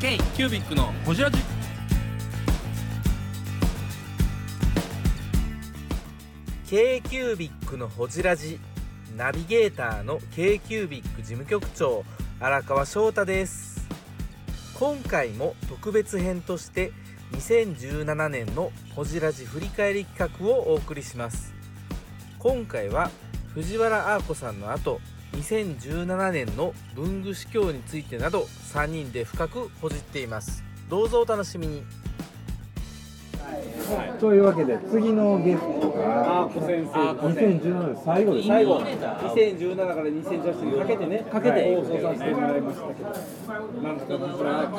K キュービックのホジラジ。k q u b i c のほじラジ。ナビゲーターの k q u b i c 事務局長。荒川翔太です。今回も特別編として2017年のほじラジ振り返り企画をお送りします。今回は藤原アー子さんの後2017年の文具司教についてなど3人で深くほじっています。どうぞお楽しみに。というわけで次のゲストがあー、小先生。2017年最後です最後、2017から2018にかけてね、かけて放送させてもらいましたけど、なんとか僕ら、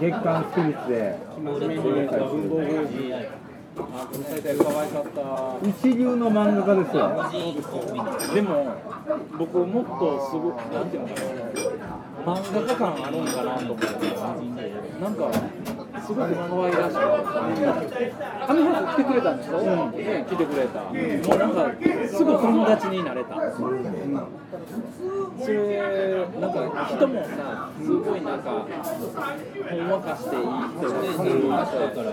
月刊スピリッツで。文房具あー、この大会可愛かった。一流の漫画家ですよでも、僕もっとすごく、なんていうのかな、漫画家感あるんかなと思って、なんか、すごく可愛らしい。あの人来てくれたんでしょ、うん、ね、来てくれた。もうなんか、すぐ友達になれた。それ、なんか人もさ、すごいなんか、ほんわかしていい人がするから、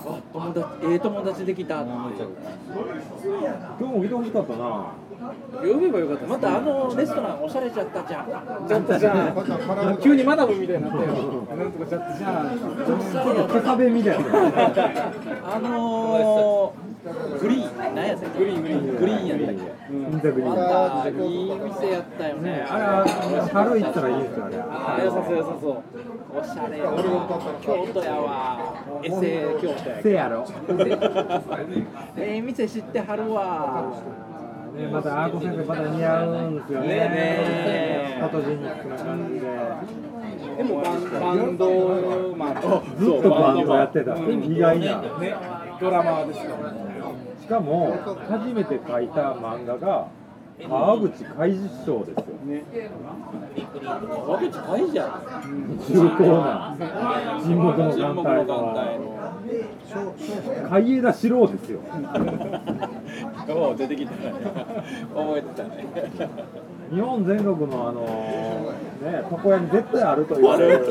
あ友達、ええ友達できたって。今日も来てほしかったな呼べばよかった。またあのレストランおしゃれちゃったじゃん。ちゃったじゃん。急にマダムみたいになったよ。なんとかちゃったじゃん。ちょっと手壁みたいなあのー、グリーン、何やったっけグリーン、グリーン、グリーンやったっけ？グリまーたいい店やったよね。あれは春行ったらいいですよあれあー良さそう良さそう。おしゃれやわ。京都やわ。エセ京都や。せやろ ええ店知ってはるわ。ねまたアーコ先生また似合うんですよね。ねねフォトジェニックな感じで。でもバンバンドマン。ずっとバンドやってた。意外な。ね、ドラマーですよ。しかも初めて書いた漫画が川口海事賞ですよ。ね。川口海じゃん。重厚な。沈黙の艦隊の海江田四郎ですよお出てきたね。覚えてたね。日本全国のあのね床屋に絶対あると言われる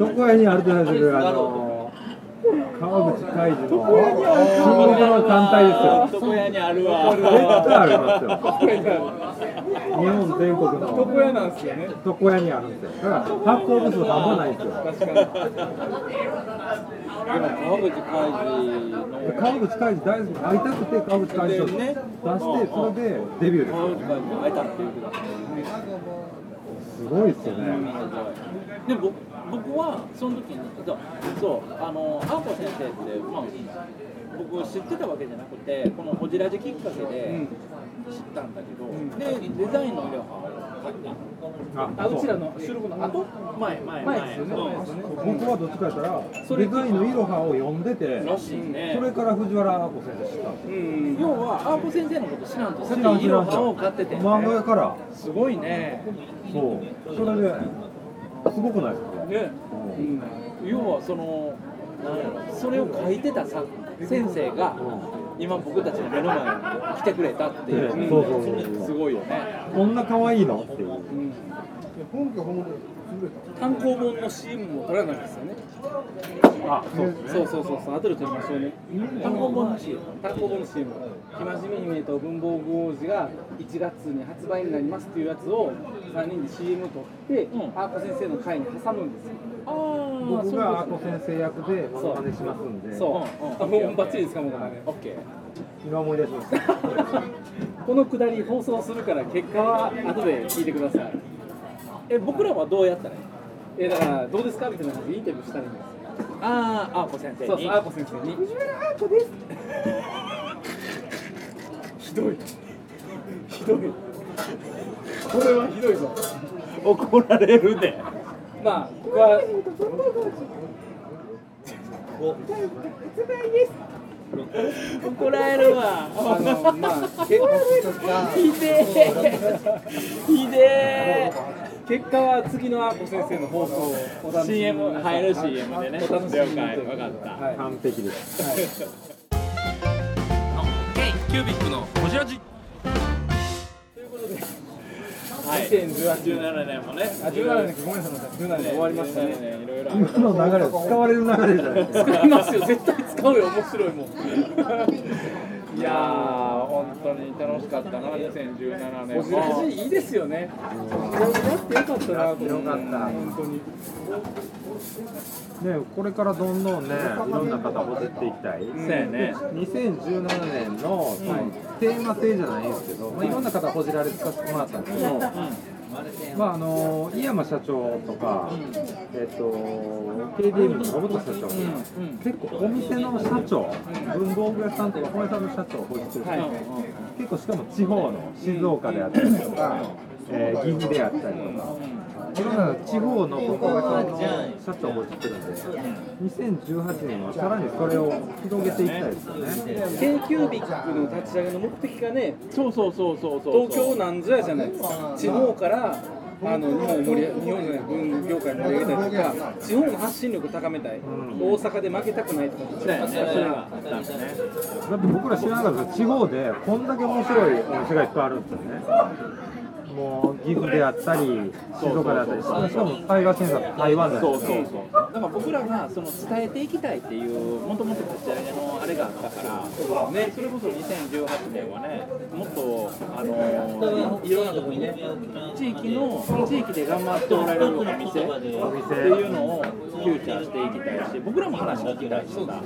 床屋にあると言われるあの川口海事の沈黙の艦隊ですよ床屋にあるわ。絶対ありますよ日本全国の床屋なんですよね。床屋にあるんですよ。だから発行部数半端ないんですよ。確かに。でも川口海で川口海事大好き会いたくて川口海事を出してそれでデビューです川口海事会えたっていうすごいですよね。で僕僕はその時にそうそうあのアーコ先生って、まあ、僕知ってたわけじゃなくてこのホジラジきっかけで知ったんだけど、でデザインの色は書いたあう。ちらの収録の後？前前前。ですよね僕はどっちかやったらデザインのいろはを読んでてらしいね。それから藤原アーコ先生知ったんですよ要はアーコ先生のこと知らんとさっ知らんきいろ知らん。知らんはを買ってて、漫画やから。すごいね。そう。それですごくないですか？ね、うん、要はそのなんやろそれを書いてたさ先生が今僕たちの目の前に来てくれたっていう、うん。そうそうそうすごいよね、こんな可愛いの？っていう単行本の CM も撮らないですよね。あそうですね。そうそうそうそう後で撮りましょうね。単行本の CM 単行本の CM 生真面目姫と文房具王子が1月に発売になりますっていうやつを3人で CM 撮って、アーコ先生の回に挟むんですよ。ああ僕がアーコ先生役でモノマネしますんで。そう、あもうバッチリですかもうね。オッケー。今思い出しましたこのくだり放送するから結果は後で聞いてください。え僕らはどうやったらいい？えだからどうですか？みたいな感じでインタビューしたらいいんですよ。ああ、アーコ先生そうそう、アーコ先生に。藤原アーコです。ひどい。ひどい。これはひどいぞ。怒られるで。まあ、ここは。怒られるわ。あの、まあ、結果、ひでえ。ひでえ。結果は次のアーコ先生の放送をお楽しみに CM 入る CM でねお楽しみに了解。分かった。はい完璧です。の K キュービックのホジラジははい。17年もね。あ17年かごめんなさい17年終わりましたね。17年いろいろ。あ今の流れ使われる流れじゃない。ですか使いますよ。絶対使うよ面白いもん いやー本当に楽しかったな2017年おじらじいいですよね。やってよかったなと思った本当に。ね、これからどんどんね、いろんな方ほじっていきたい。そうやね。2017年の、テーマ性じゃないんですけど、まあ、いろんな方ほじられてさせてもらったんですけど、まああの井山社長とか、えっと KDM の小本社長とか、結構お店の社長、文房具屋さんとか本屋さんの社長をほじってるんですよ、結構しかも地方の静岡であったりとか、えー岐阜であったりとか。いろんな地方の文房具屋さんの社長をほじってるんで、2018年はさらにそれを広げていきたいですよね。k キュービックの立ち上げの目的がねそうそうそうそうそう東京なんぞやじゃないですか地方からあの日本を盛り上日本じゃない文業界盛り上げたりとか地方の発信力高めたい、大阪で負けたくないとかそうやねそれがあったんですねだって僕ら知らなかった地方でこんだけ面白いお店がいっぱいあるんですよね。もう岐阜であったり、静岡であったり、しかもタイガーセンサー台湾であったり。そうそうそう。だから僕らがその伝えていきたいっていうもともと立ち上げのあれがあったからねそれこそ2018年はねもっとあのいろんなところにね地域の地域で頑張っておられるお店っていうのをフューチャーしていきたいし僕らも話聞きたいしさ。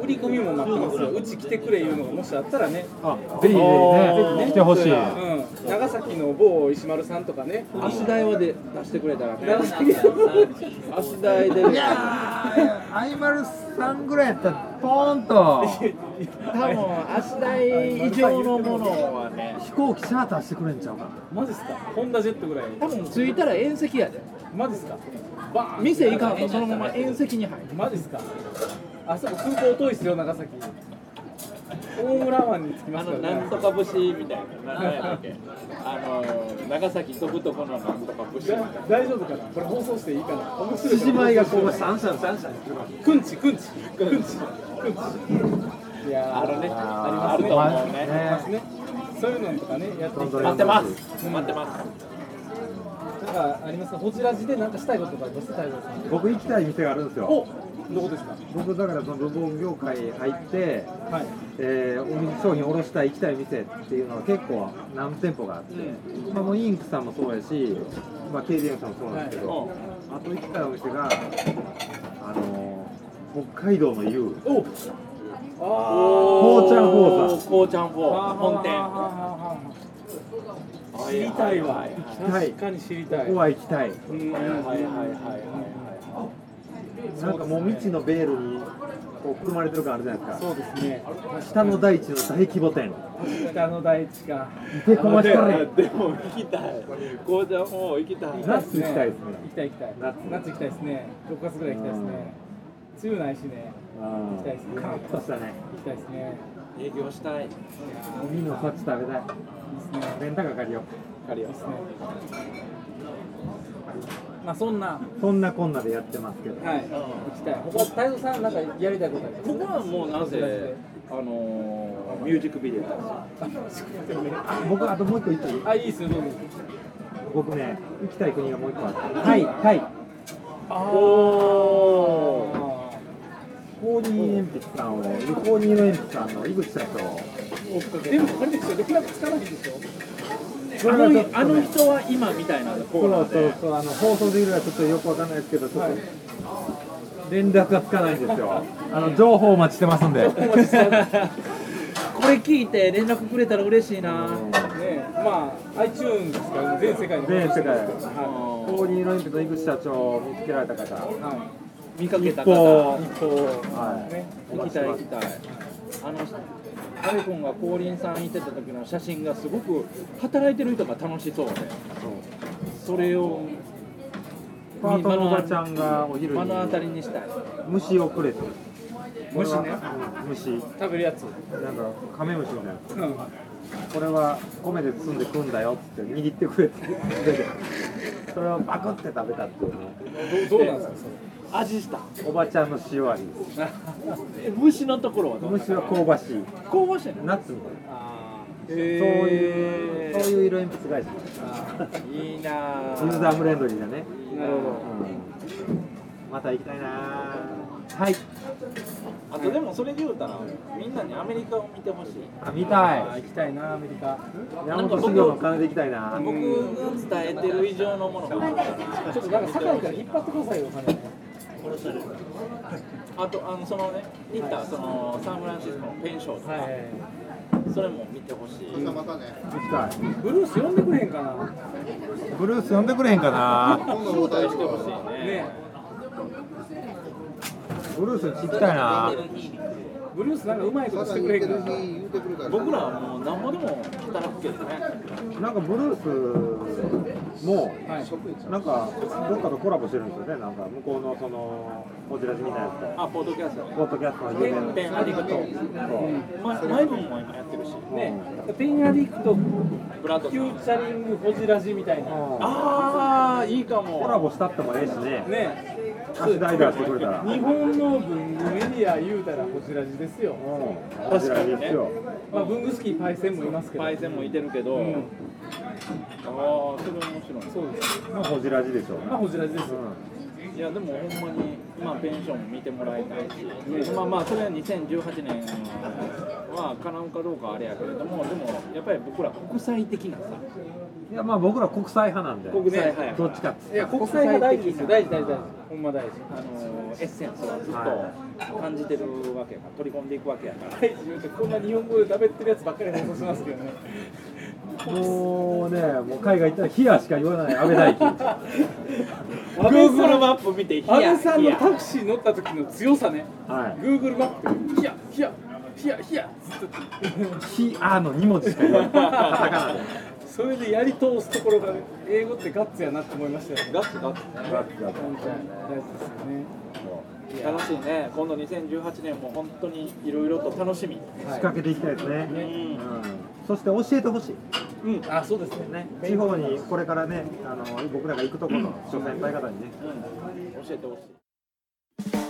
売り込みも待ってますよ。うち来てくれいうのがもしあったらね。あぜひぜひね、来てほしい。うん、長崎の某石丸さんとかね。足代はで出してくれたらね。長崎足代でいやー、アイマルさんぐらいやったら、ポーンと。多分足代以上のものはね。飛行機チャーターしてくれんちゃうかな。マジっすか？ホンダジェットぐらい多分着いたら遠石やで。マジっすか？バーン。店行かんとそのまま遠石に入る。マジっすか？あそこ空港遠いっすよ長崎大村湾に着きまあすからね。のなんとか節みたいな何やったっけ。あの長崎飛ぶとこのなんとか節。大丈夫かな？これ放送していいかな？面白い獅子舞がこう、シャンシャンシャンシャンくんちくんちくんちくんちいやーあるねああると思うねねますねそういうのとかねやって待ってます待ってますなんかありますかこちら時でなんかしたいこととかあります僕行きたい店があるんですよ。おどこですか？僕だからその文房具業界入って、はい。えーお店商品卸したい行きたい店っていうのは結構何店舗があって、まあ、もうインクさんもそうやし、まあ、KDM さんもそうなんですけど、あと行きたいお店が、あのー北海道の湯おあこうちゃんフォーさんこうちゃんフォー本店。知りたいわ。きたい。確かに知りたい。ここは行きたい。うん。はいはいはいはいなんかもう未知のベールにこう含まれてる感あるじゃないですか。そうですね。北の大地の大規模店北の大地か。でこましたねでも行きたい。こうちゃんフォー行きたい。夏行きたいですね。行きたい行きたい。夏。夏行きたいですね。6月ぐらい行きたいですね。梅雨ないしね。うん行きたいですね。カラッとしたね。行きたいですね。営業したい。海の幸食べたい。いいですね。レンタカー借りよ借りよいいですねまあそんな。うそんなこんなでやってますけど。はい。行きたい。他太蔵さんなんかやりたいことあります？ここはもうなぜあのーミュージックビデオ僕あともう一個言っていい？あいいですよどうぞ。僕ね行きたい国がもう一個あってタイ。タイ。おー。コーニー鉛筆さんをコーニーの鉛筆さんの井口社長。でもあれですよ。連絡つかないでしょあのあの人は今みたいなコーナーで。そうそうあの放送できるかちょっとよくわかんないですけどちょっと連絡がつかないんですよ。あの情報お待ちしてますんで。これ聞いて連絡くれたら嬉しいな。ねまあ iTunes ですから全世界に全世界。はコーニーの鉛筆の井口社長を見つけられた方。い。は見かけた方。はい。ね行きたい行きたい。あのアレコンが降臨さん行ってた時の写真がすごく働いてる人が楽しそうで。それをパートのおばちゃんがお昼に目の当たりにしたい。虫をくれて。虫ね。うん虫。食べるやつ。なんかカメムシみたいな。うん。これは米で包んで食うんだよっつって握ってくれってそれをパクって食べたっていうねどうどうなんですか味した。おばちゃんの塩味です。え虫のところはどう？虫は香ばしい。香ばしいのナッツみたいあそういうそういう色鉛筆会社。いいなユー。ザーフレンドリーだね。なるほど。うん。また行きたいなはい。あとでもそれで言うたらみんなにアメリカを見てほしい。あ見たい。行きたいなアメリカ。山本修行の金で行きたいな。僕が伝えてる以上のもの。がちょっとなんか堺から引っ張ってくださいよ金あとあのそのね行ったそのサンフランシスコのペンションとか、はい。それも見てほしい。行きたい。ブルース呼んでくれへんかな。ブルース呼んでくれへんかな。招待してほしいね。ね。ブルース行きたいなブルースなんかうまいことしてくれへんかな僕らはもう何ぼでも働くけどね。なんかブルースもなんかどっかとコラボしてるんですよね。なんか向こうのそのこちらじみたいなやつと。あポッドキャスト。ポッドキャストの有名なペンアディクト。そう。ま前分も今やってるし。ねペンアディクトブラッドフューチャリングホジラジみたいな。ああいいかも。コラボしたってもええしね。ね。足代出してくれたら日本の文具メディア言うたらホジラジですよ。うん。こちらですよ。まあ文具好きパイセンもいますけど。パイセンもいてるけど、うん。ああそれ面白い。そうです。まあホジラジでしょうまあホジラジですよ。ういやでもほんまに、まあ、ペンション見てもらいたいし、まあまあそれは2018年は叶うかどうかあれやけれどもでもやっぱり僕ら国際的なさんいやまあ僕ら国際派なんで。国際派やどっちかっいや国際派大事ですよ。大事大事大事。ほんま大事。あのエッセンスはずっはと感じてるわけやから。取り込んでいくわけやから大事言うてこんな日本語で食べてるやつばっかり放送しますけどね。もうねもう海外行ったらヒアしか言わない安倍大輝 Google マップ見てヒヤ安倍さんのタクシー乗った時の強さね。は Google マップでヒヤヒヤヒヤヒヤずっと。いヒアの2文字しか言わない。カタカナでそれでやり通すところが英語ってガッツやなって思いましたよガッツガッツガッツガッツ大事ですよね。楽しいね。今度2018年も本当にいろいろと楽しみ、仕掛けていきたいですね、うん。うん、そして教えてほしい。うん。あそうですね。ね地方にこれからねあの僕らが行くところの諸先輩方にね。うん、教えてほしい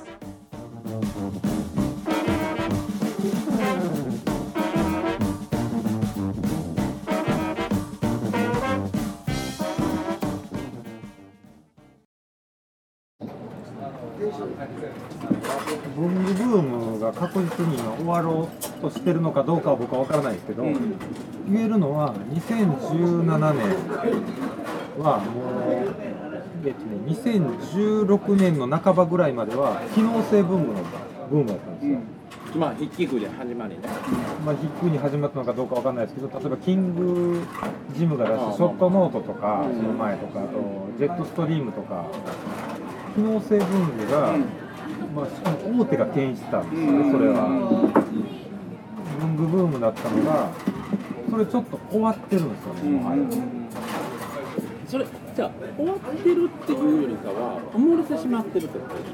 文具ブームが確実に今終わろうとしてるのかどうかは僕は分からないですけど、言えるのは2017年はもう、えっとね、2016年の半ばぐらいまでは機能性文具のブームだったんですよ、まあ筆記具で始まりね。まあ、ヒックに始まったのかどうかわかんないですけど、例えばキングジムが出したショットノートとか、その前とか、あとジェットストリームとか、機能性文具が、まあ、しかも大手が牽引してたんですよね、それは。文具ブームだったのが、それちょっと終わってるんですよね、もはやそれじゃあ終わってるっていうよりかは埋もれてしまってるってことでし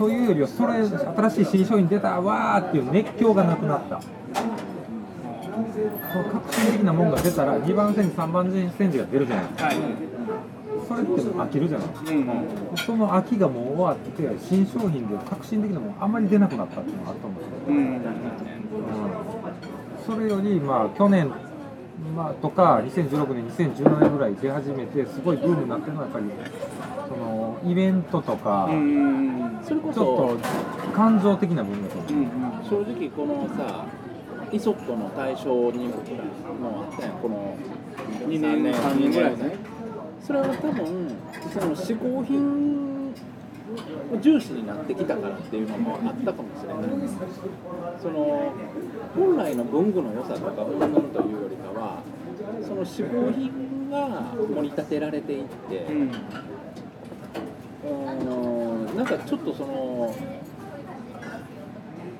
ょ？というよりは、それ、新しい新商品出たわーっていう熱狂がなくなった。その革新的なものが出たら、2番線、3番線時が出るじゃないですか。はいそれって飽きるじゃないですか。うんその秋がもう終わって、新商品で革新的なものあんまり出なくなったっていうのがあったんですよ。うんそれより、まあ、去年、まあ、とか、2016年、2017年ぐらい出始めて、すごいブームになってるのは、やっぱり、そのイベントとか、うんそれこちょっそと感情的な部分だと思う。正直このさイソットの対象にもあったやん。この2年3年ぐらいねそれは多分その嗜好品重視になってきたからっていうのもあったかもしれない。その本来の文具の良さとかうんぬんというよりかはその嗜好品が盛り立てられていって、うんなんかちょっとその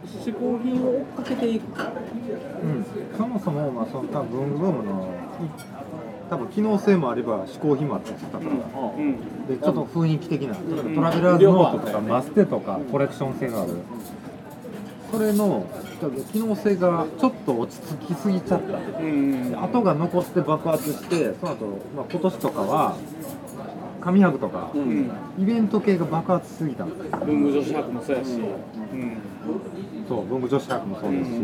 嗜好品を追っかけていく。うん、そもそも、まあ、その多分文具ブームの多分機能性もあれば嗜好品もあったって言ったから、うんでちょっと雰囲気的な、うんトラベラーズノートとかマステとかコレクション性のある、それの機能性がちょっと落ち着きすぎちゃった、後が残って爆発してその後、まあ今年とかは紙箔とか、うん。イベント系が爆発しすぎたんですよ。文具女子博もそうやし、うん。そう文具女子博もそうですし、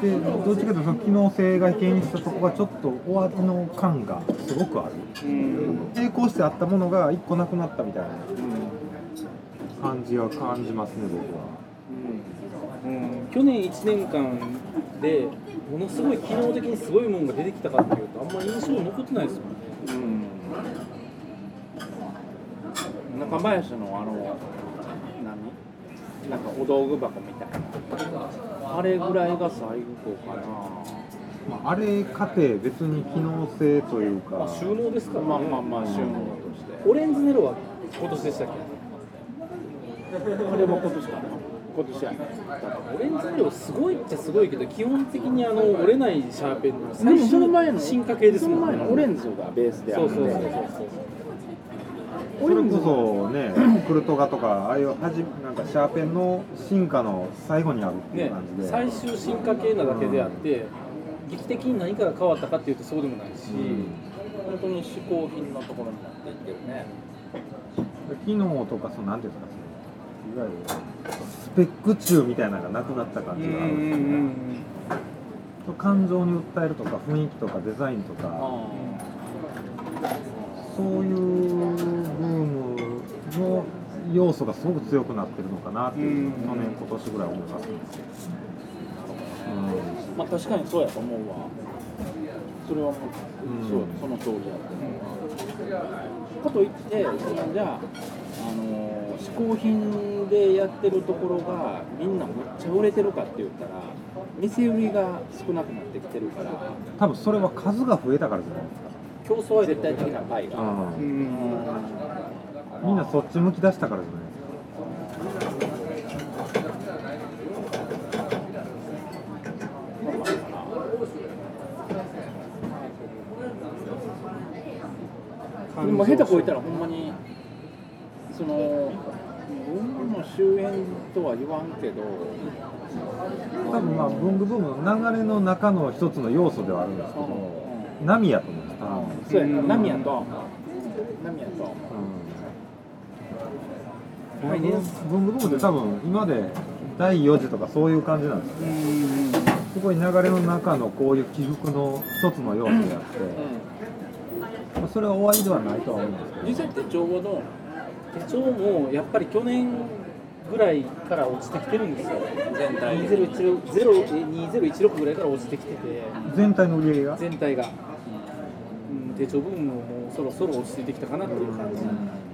でどっちかというとその機能性が牽引したとこがちょっと終わりの感がすごくある。うん。並行してあったものが一個なくなったみたいな感じは感じますね僕は。うん。去年1年間でものすごい機能的にすごいものが出てきたかっていうとあんまり印象残ってないですもんね。うん。中林のあの何？なんかお道具箱みたいなあれぐらいが最後かな。まあ、あれ過程別に機能性というか、まあ収納ですからね。まあまあまあ収納として。オレンジネロは今年でしたっけ？あれも今年か。な今年やね。オレンジネロすごいっちゃすごいけど基本的にあの折れないシャーペンのでもその前の進化系ですそのもん前のオレンジがベースであるんでそうそうそうそうそれこそねクルトガとかああいうはじなんかシャーペンの進化の最後にあるっていうね感じで、最終進化系なだけであって劇的に何かが変わったかっていうとそうでもないし、本当に嗜好品のところになっていってるね。機能とかそのなんていうんですかいわゆるスペック中みたいなのがなくなった感じがあるんですよね、感情に訴えるとか雰囲気とかデザインとか。そういうの要素がすごく強くなってるのかなっていう、うん。去年今年ぐらい思いますね、まあ確かにそうやと思うわ。それはもう、うん。そうその通りやとかといってそのじゃああの嗜好品でやってるところがみんなむっちゃ売れてるかって言ったら店売りが少なくなってきてるから。多分それは数が増えたからじゃないですか。競争相手絶対的なパイが、うんみんなそっち向き出したからじゃないですか。でも下手こいたらほんまにその文具の周辺とは言わんけど多分まあ文具ブームの流れの中の一つの要素ではあるんですけど波やと思うんですそうやな。ナミヤとナミヤとうん文文具ブームって多分今まで第4次とかそういう感じなんですよすごい流れの中のこういう起伏の一つの要素であって、まあそれは終わりではないとは思うんですけど。実際手帳はどう手帳もやっぱり去年ぐらいから落ちてきてるんですよ。全体2016 2016ぐらいから落ちてきてて。全体の売り上げが？全体が、うん、手帳部分ももうそろそろ落ち着いてきたかなっていう感じ。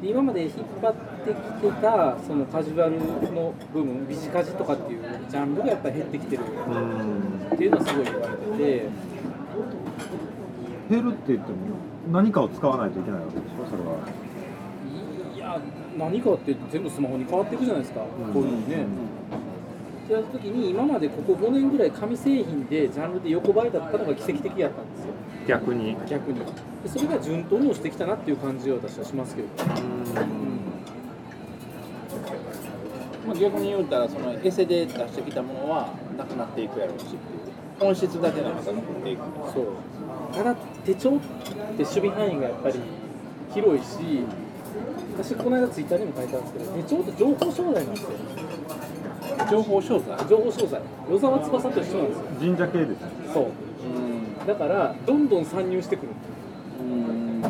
で今まで引っ張ってきてたそのカジュアルの部分ビジカジとかっていうジャンルがやっぱり減ってきてる。うんっていうのはすごい言われてて。減るって言っても何かを使わないといけないわけでしょ？それは。いや何かって全部スマホに変わっていくじゃないですか、こういうのにね。ってやった時に今までここ5年ぐらい紙製品でジャンルで横ばいだったのが奇跡的やったんですよ逆に。逆に。でそれが順当に落ちてきたなっていう感じは私はしますけど、まあ、逆に言うたらそのエセで出してきたものはなくなっていくやろうしっていう。本質だけがまた残っていく。そう。ただ手帳って守備範囲がやっぱり広いし私この間ツイッターにも書いたんですけど手帳って情報商材なんですよ。情報商材？情報商材。与沢翼と一緒なんですよ。神社系ですね。そう。うんだからどんどん参入してくる。うん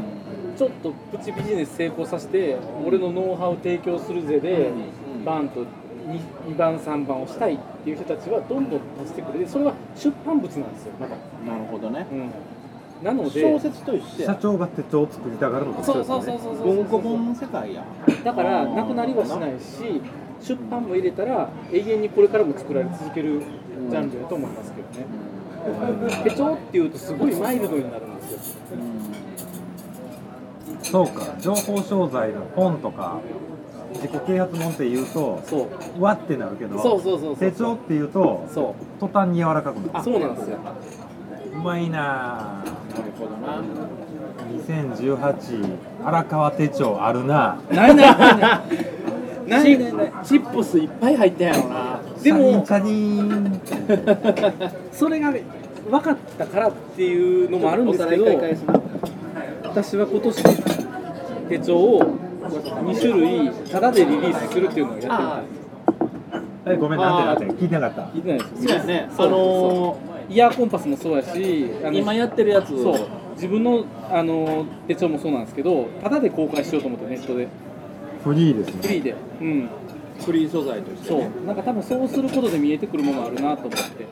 ちょっとプチビジネス成功させて俺のノウハウ提供するぜでうん。バンと 2, 番3番をしたいっていう人たちはどんどん足してくる。でそれは出版物なんですよまた、なるほどね。うん、なので小説と一緒や。社長が手帳を作りたがるのと一緒そうそうそうそうそう文庫本の世界や。だからなくなりはしないし出版も入れたら永遠にこれからも作られ続けるジャンルだと思いますけどね手帳っていうとすごいマイルドになるんですよ。そうか。情報商材の本とか自己啓発本って言うとそう。わってなるけどそうそうそうそう。手帳って言うとそ途端に柔らかくなる。うそうなんですよ。うまいななるほどな。2018荒川手帳あるなないないないない。チチップスいっぱい入ってんやろなでもチャリンチャリンそれが分かったからっていうのもあるんですけど私は今年手帳を2種類タダでリリースするっていうのをやってみたい。えごめんなんてなんて聞いてなかった。聞いてないです。そうやね。あのーイヤーコンパスもそうやしあの今やってるやつ。そう。自分の、あのー手帳もそうなんですけどタダで公開しようと思ってネットで。フリーですね。フリーで。うんフリー素材としてそう。なんか多分そうすることで見えてくるものあるなと思って。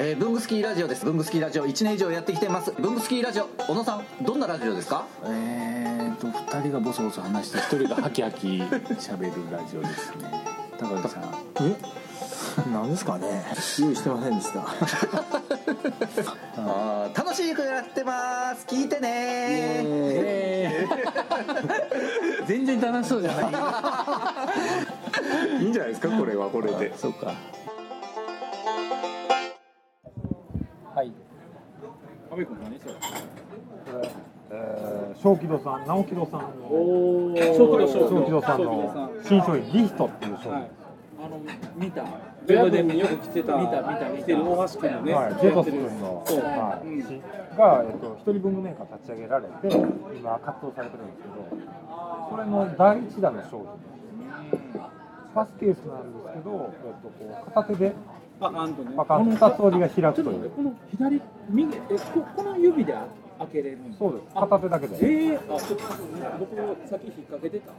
えー、ブングスキーラジオです。ブングスキーラジオ。1年以上やってきてます。ブングスキーラジオ。小野さんどんなラジオですか？えーと2人がボソボソ話して1人がハキハキ喋るラジオですね。高木さん。え？なんですかね？用意してませんでした。あー楽しくやってます。聞いてね 全然楽しそうじゃない。いいんじゃないですかこれはこれで。そうか。はい。阿部君何それえー小木戸さん直木戸さんの小小木戸さんの新商品リヒトっていう商品、はい。あの見た。ウェブでよく来てた。見た見た見てる大橋君のね。はい、ジェトス君の、そうはい。うん。しが、えっと、一人分のメーカー立ち上げられて、今、活動されてるんですけど、それの第一弾の商品。パスケースなんですけど、えっと、こう片手でパカンとね。パカンと二つ折りが開くという、この左右えここの指で開けれるそうです、片手だけで、えー、あっと僕さっき引っ掛けてた。こ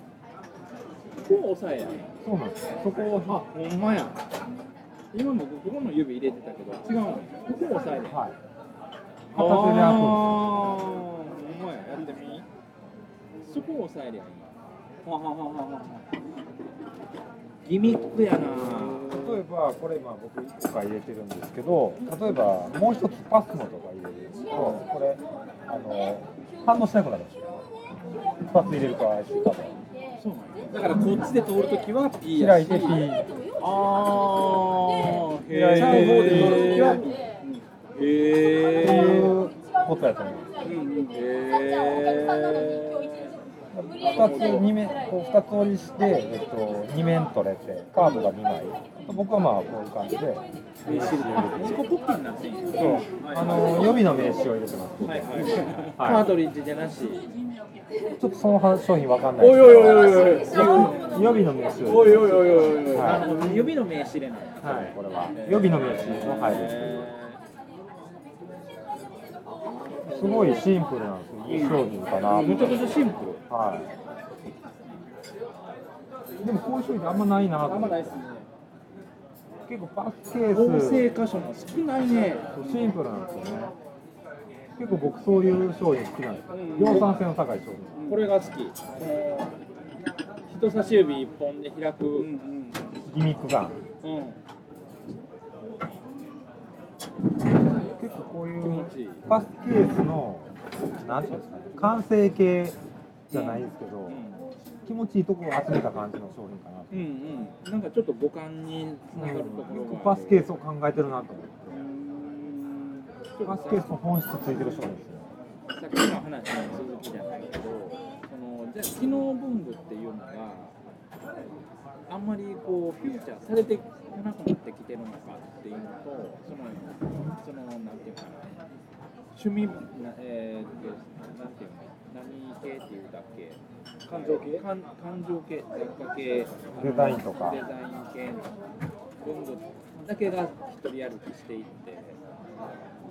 こ押さえや。そうなんです、そこを、あほんまや。今もここの指入れてたけど違うのここ押さえる。はい、あ片手で開くんー。ほんまややってみ。そこを押さえりゃいいはははははギミックやな。です。例えば、これ、今、僕、1個か入れてるんですけど、例えば、もう一つパスモとか入れると、これ、あの反応しなくなるんですよ。2つ入れるから IC カード。そうなんや。だからこっちで通るときは P やし。開いて P ああ開い。てちゃう方で通るときは P っていうことやと思う。うんうんへ二つ二面こう二つ折りして、えっと二面取れてカードが二枚。僕はまあこういう感じで名刺。そうあの予備の名刺を入れてます。はいはいはいカートリッジじゃなしちょっとその商品わかんない。おいおいおいおいおい予備の名刺おいおいおいおいおいはいあの指の名刺入れない。はい、これは予備の名刺の入る。すごいシンプルなんですよ。商品かな。めちゃくちゃシンプル。はい。でもこういう商品あんまないなと。あんまないっすね結構パスケー合ス成箇所も少ないね。シンプルなんですよね。結構僕そういう商品好きなんですよ。量産性の高い商品。これが好き。人差し指一本で開く。うんギミック感うんうん結構こういうパスケースのなんていうんですかね。完成形じゃないですけど、気持ちいいところを集めた感じの商品かなとうんうん。なんかちょっと五感につながるところが。パスケースを考えてるなと思って。うん。パスケースの本質ついてる商品ですよ。さっきの話の続きじゃないけどそのじゃあ機能文具っていうのがあんまりこうフューチャーされてこなくなってきてるのかっていうのとそのそのなんていうかな趣味なえー、なんていうの何系っていうだっけ。感情系？感感情系雑貨系デザインとかデザイン系の文具だけが一人歩きしていって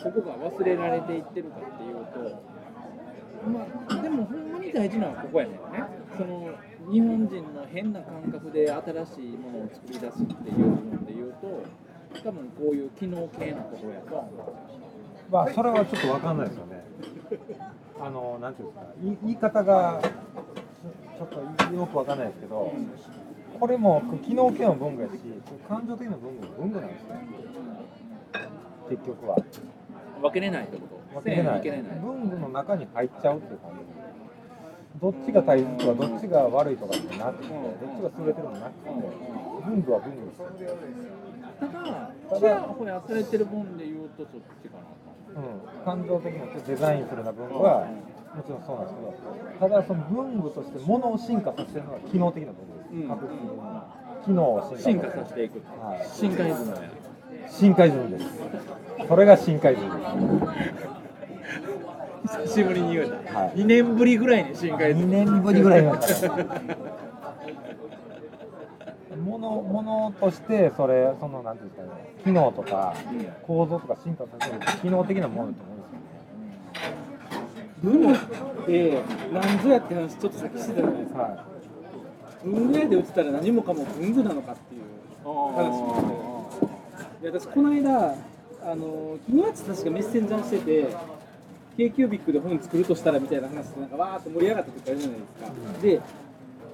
ここが忘れられていってるかっていうとまあでもほんまに大事なのはここやねんねその日本人の変な感覚で新しいものを作り出すっていう部分で言うと多分こういう機能系のところやとまあそれはちょっとわかんないですよね。あのなんていうんですか、言い言い方がちょっとよくわかんないですけど、これも機能系の文具やし、感情的な文具も文具なんですよ。結局は分けれないってこと分けれない分けれない文具の中に入っちゃうっていう感じ。どっちが大切とかどっちが悪いとかじゃなくて、どっちが優れてるもなくて、文具は文具ですよ。ただちやほやされてる本で言うとそっちかなうん、感情的なデザインするな文具はもちろんそうなんですけど、ただその文具として物を進化させてるのは機能的な文具です。確実に機能を進進化化させていくはい進化イズムや深海ズムです。それが深海ズムです。久しぶりに言うた、はい。2年ぶりぐらいに進化イズ2ム年ぶりぐらいになった。ものものとしてそれそのなんていうんですかね機能とか構造とか進化させる機能的なものだと思うんですよね。文具って何ぞやって話ちょっとさっきしてたじゃないですか。は文具屋で売ってたら何もかも文具なのかっていう話もいや私この間あの昨日確かメッセンジャーしてて k キュービックで本作るとしたらみたいな話でなんかわーって盛り上がった時あるじゃないですか、で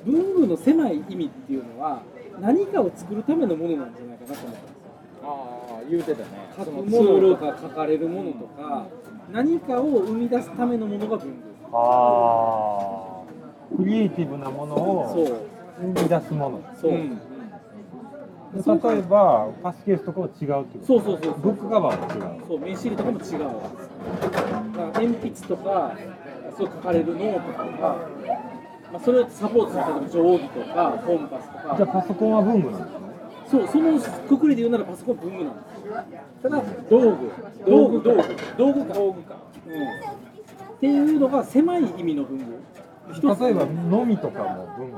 文具の狭い意味っていうのは何かを作るためのものなんじゃないかなと思ったんですよああ言うてたね書くものとか書かれるものとか何かを生み出すためのものが文具い。ああ。クリエイティブなものを生み出すもの。そう、うんで例えばパスケースとかも違うってこと？そうそうそうブックカバーも違う。そう名刺入れとかも違うだから鉛筆とかそう書かれるノートとか、まあ、それをサポートする例えば定規とかコンパスとじゃあかパソコンは文具なんですね？そうそのくくりで言うならパソコンは文具なんですよ。ただ道具。道具道具道具か。道具か、うん、っていうのが狭い意味の文具。例えばのみとかも文具。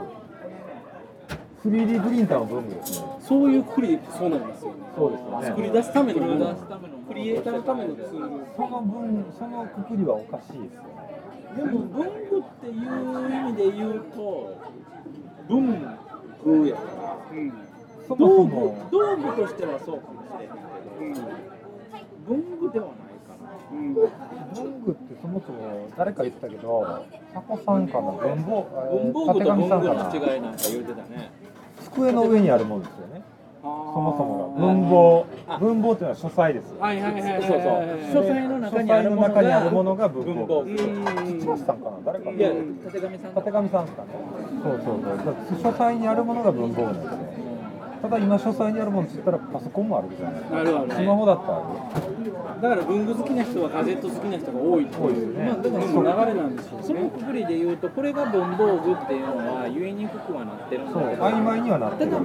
3D プリンターも文具ですね。そういうくくりでそうなんですよねそうですよね作り出すためのもの出すためのクリエイターのためのツールその分そのくくりはおかしいですよね。でも文具っていう意味で言うと文具やから、うん、そも道具そも道具としてはそうかもしれへんけど、文具ではないかな、うん、文具ってそもそも誰か言ってたけど、佐古さんかな文房えー文房具と文具の違いなんか言うてたね机の上にあるものですよね。そそもそもが文房文房っていうのは書斎ですよ。はいはいはいはいそうそう書斎の中にあるものがものが文房具。文房具土橋さんかな？誰かいやな立上さん立上さんですかね。そうそうそう。書斎にあるものが文房具なんですね。ただ今書斎にあるものって言ったらパソコンもあるじゃないですか。あるあるスマホだってあだから文具好きな人はガジェット好きな人が多いっていう。ね。まあ、だから流れなんでしょうね。そのくくりで言うとこれが文房具っていうのは言いにくくはなってるんる。そうだけど。曖昧にはなってる。ただ。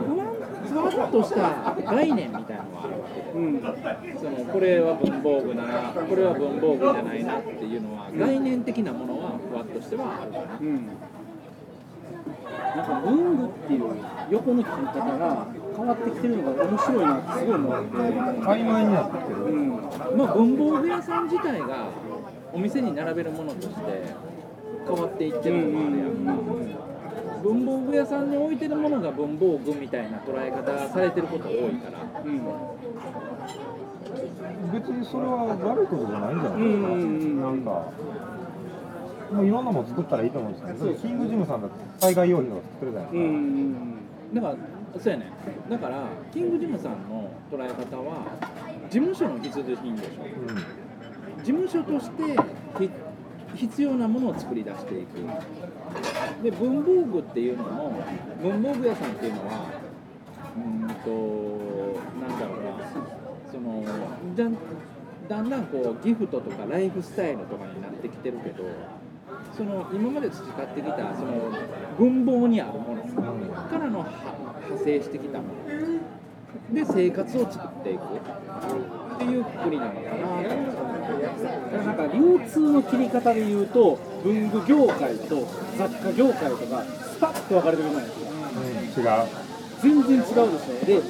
ふわふわっとした概念みたいなのがある。わけでうん。そのこれは文房具だなこれは文房具じゃないなっていうのは概念的なものはふわっとしてはあるかな。うん。なんか文具っていう横の切り方が変わってきてるのが面白いなってすごい思って、曖昧になってる。うん、まあ文房具屋さん自体がお店に並べるものとして変わっていってるのもあるやんか。文房具屋さんに置いてるものが文房具みたいな捉え方されてること多いから。うん。別にそれは悪いことじゃないんじゃないですか、うんうんうんなんかもういろんなもの作ったらいいと思うんですけどだってキングジムさんだって災害用品とか作ってるじゃないですか、うんうん。だからそうやね。だからキングジムさんの捉え方は事務所の必需品でしょ。事務所としてひ必要なものを作り出していく。で文房具っていうのも文房具屋さんっていうのはうーんとなんだろうな。そのだんだんだんこうギフトとかライフスタイルとかになってきてるけどその今まで培ってきたその文房にあるものからのは派生してきた。もので生活を作っていく。っていうくくりなのかなと思って。なんか流通の切り方で言うと文具業界と雑貨業界とかスパッと分かれてるじゃないですかうん、違う。全然違うでしょで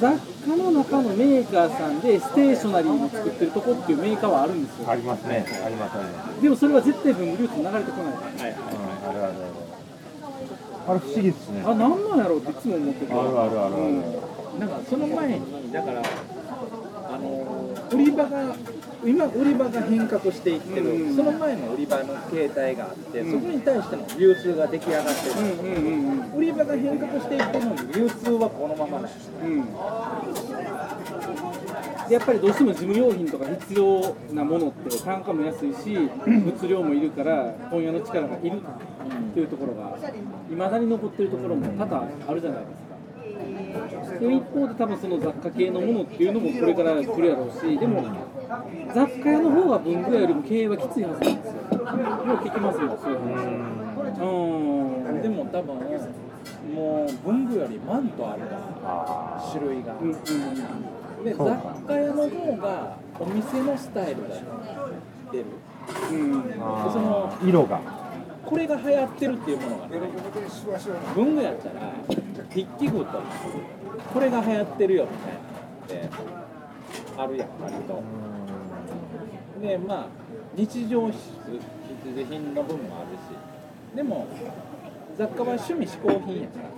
雑貨の中のメーカーさんでステーショナリーを作ってるとこっていうメーカーはあるんですよ。ありますね。ありますあります、でもそれは絶対文具流通に流れてこないはい。はい。うん、あるあるあるあれ不思議ですね。あなんなんやろうっていつも思っててあるあるあるある、うん。なんかその前にだからあの売り場が今売り場が変革していってる、うん。その前の売り場の形態があって、うん。そこに対しての流通が出来上がってる、うんうんうんうん。売り場が変革していってるのに流通はこのままなんですよ。うんでやっぱりどうしても事務用品とか必要なものって単価も安いし物量もいるから問屋の力がいるっていうところがいまだに残ってるところも多々あるじゃないですか。で一方で多分その雑貨系のものっていうのもこれから来るやろうしでも雑貨屋の方が文具屋よりも経営はきついはずなんですよ。よう聞きますもんそういう話。うんでも多分もう文具よりマントあるから種類が、うんうんで雑貨屋の方がお店のスタイルが出る。うん。でその色が。これが流行ってるっていうものがない文具やったら筆記具とこれが流行ってるよみたいなのってあるやん割と。でまあ日常必需品の分もあるし。でも雑貨は趣味嗜好品やから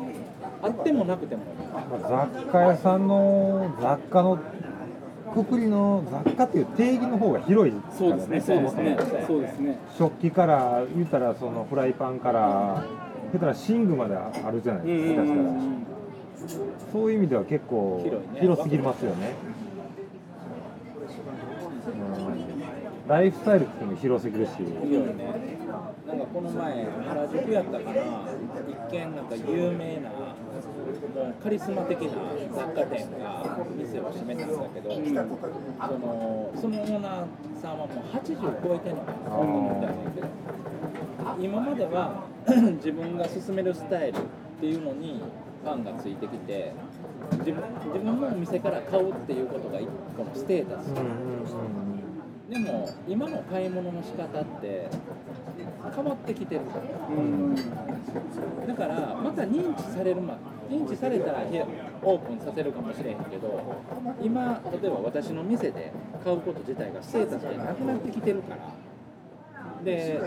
あってもなくても。雑貨屋さんの雑貨のくくりの雑貨っていう定義の方が広いからそうですねそうですね。そうですね。食器から言ったらそのフライパンから言ったら寝具まであるじゃないですか、下手したら。そういう意味では結構広すぎますよね、うん。ライフスタイルっていうのも広すぎるし。いいよね。なんかこの前原宿やったかな。一見なんか有名なもうカリスマ的な雑貨店が店を閉めたんだけど、そのそのオーナーさんはもう80超えてんのかなそんなみたいなんけど今までは 自分が進めるスタイルっていうのにファンがついてきて自分自分のお店から買うっていうことが一個のステータス、うんうんうん。でも今の買い物の仕方って変わってきてるだからまた認知されるま認知されたらオープンさせるかもしれへんけど今例えば私の店で買うこと自体がステータスでなくなってきてるからで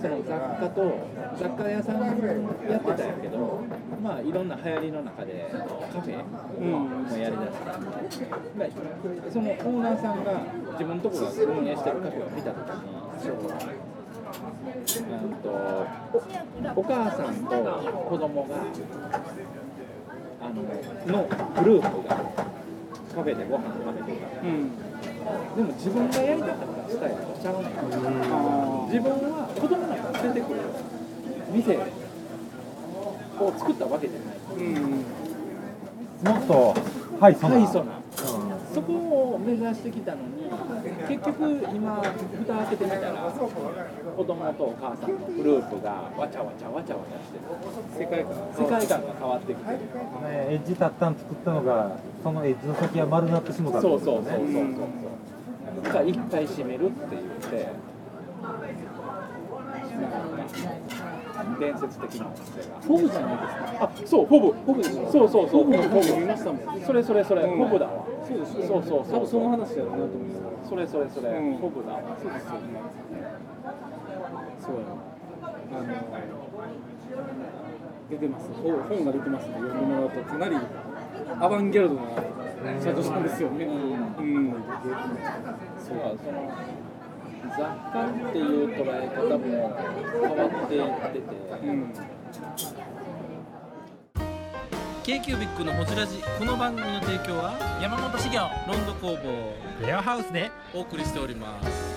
その雑貨と雑貨屋さんやってたんやけどまあいろんな流行りの中でカフェもやりだして、でそのオーナーさんが自分のところが運営してるカフェを見た時にうんとおお母さんと子供があののグループがカフェでご飯食べてた。うん。でも自分がやりたかったスタイルとちゃうねん自分は子供なんか連れてくる店を作ったわけじゃない。うん。もっとはいそはいそうなそこを目指してきたのに結局今蓋開けてみたら子供とお母さんのグループがわちゃわちゃわちゃわちゃしてる世界観世界観が変わってきてる。ねエッジタッタン作ったのがそのエッジの先は丸なってしもたってそうそうそうそうそう。そうだから一回閉めるって言って伝説的なお店がフォブじゃないですかあそうフォブフォブですよそうそうそうフォブのフォ本見ましたもんそれそれそれ、うんフォブだわそうですよそうそうそう多分その話だろうなと思いますそれそれそれ、うんフォブだわそうですよねそうやあの出てます本本が出てますんで読んでもらうとかなりアバンギャルドな社長さんですよねうん、そうその雑貨っていう捉え方も変わっていってて、うん。K q b i c のホジラジ。この番組の提供は山本修行。ロンド工房。レアハウスで。お送りしております